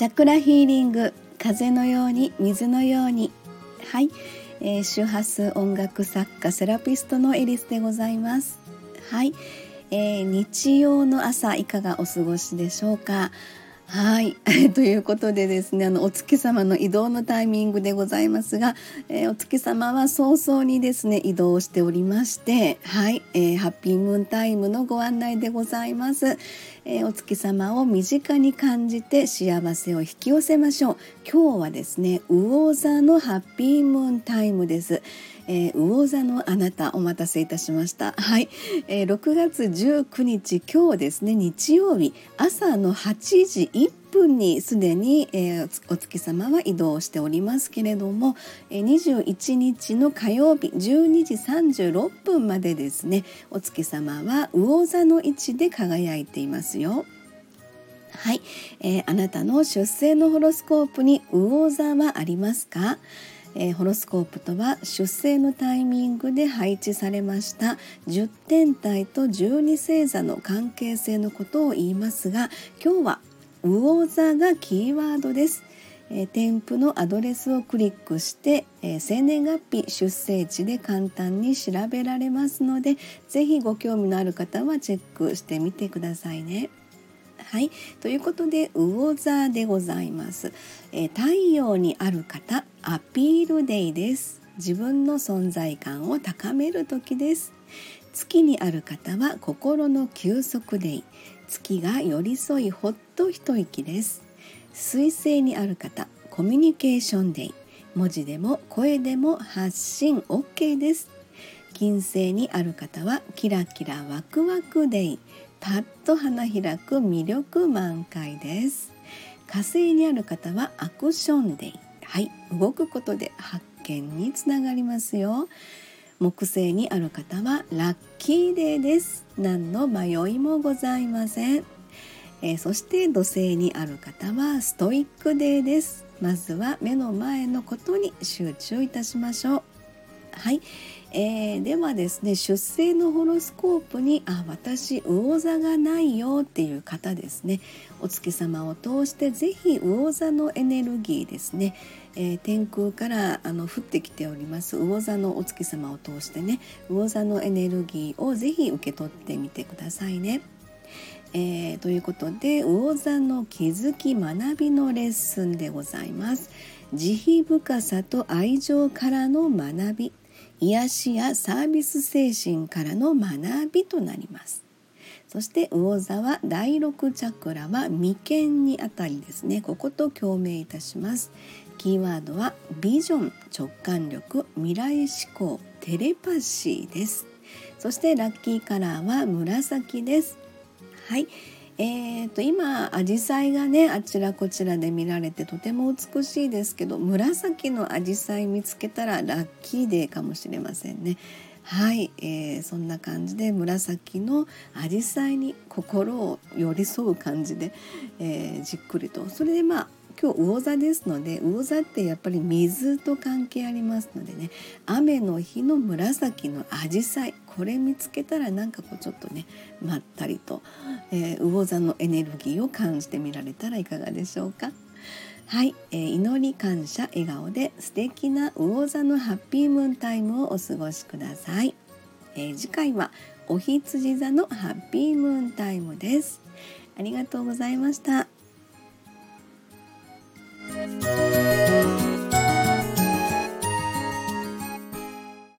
チャクラヒーリング風のように水のように。はい、えー、周波数音楽作家セラピストのエリスでございます。はい、えー、日曜の朝いかがお過ごしでしょうか？はい、ということでですねあのお月様の移動のタイミングでございますが、えー、お月様は早々にですね移動しておりましてはい、えー、ハッピームーンタイムのご案内でございます、えー、お月様を身近に感じて幸せを引き寄せましょう。今日はですね魚座のハッピームーンタイムです。えー、魚座のあなたお待たせいたしましたはい、えー、6月19日今日ですね日曜日朝の8時1分にすでに、えー、お月様は移動しておりますけれども、えー、21日の火曜日12時36分までですねお月様は魚座の位置で輝いていますよ。はい、えー、あなたの出生のホロスコープに魚座はありますか？えー、ホロスコープとは出生のタイミングで配置されました10天体と12星座の関係性のことを言いますが今日は魚座がキーワードです。えー、添付のアドレスをクリックして、えー、生年月日出生地で簡単に調べられますので是非ご興味のある方はチェックしてみてくださいね。はい。ということで魚座でございます、え、太陽にある方アピールデイです。自分の存在感を高める時です。月にある方は心の休息デイ。月が寄り添いほっと一息です。水星にある方コミュニケーションデイ。文字でも声でも発信 OK です。金星にある方はキラキラワクワクデイ。パッと花開く魅力満開です。火星にある方はアクションデイ。はい。動くことで発見につながりますよ。木星にある方はラッキーデーです。何の迷いもございません、えー、そして土星にある方はストイックデーです。まずは目の前のことに集中いたしましょう。はい、えー、ではですね出生のホロスコープにあ私魚座がないよっていう方ですねお月様を通して是非魚座のエネルギーですね、えー、天空からあの降ってきております魚座のお月様を通してね魚座のエネルギーを是非受け取ってみてくださいね。えー、ということで魚座の気づき学びのレッスンでございます。慈悲深さと愛情からの学び癒しやサービス精神からの学びとなります。そして魚座は第6チャクラは眉間にあたりですね。ここと共鳴いたします。キーワードはビジョン直感力未来志向テレパシーです。そしてラッキーカラーは紫です。はい。えーと、今アジサイがねあちらこちらで見られてとても美しいですけど紫のアジサイ見つけたらラッキーデーかもしれませんね。はい、えー、そんな感じで紫のアジサイに心を寄り添う感じで、えー、じっくりとそれでまあ今日魚座ですので魚座ってやっぱり水と関係ありますのでね雨の日の紫のアジサイこれ見つけたらなんかこうちょっとねまったりと、えー、魚座のエネルギーを感じてみられたらいかがでしょうか。はい、えー、祈り感謝笑顔で素敵な魚座のハッピームーンタイムをお過ごしください。えー、次回はお羊座のハッピームーンタイムです。ありがとうございました。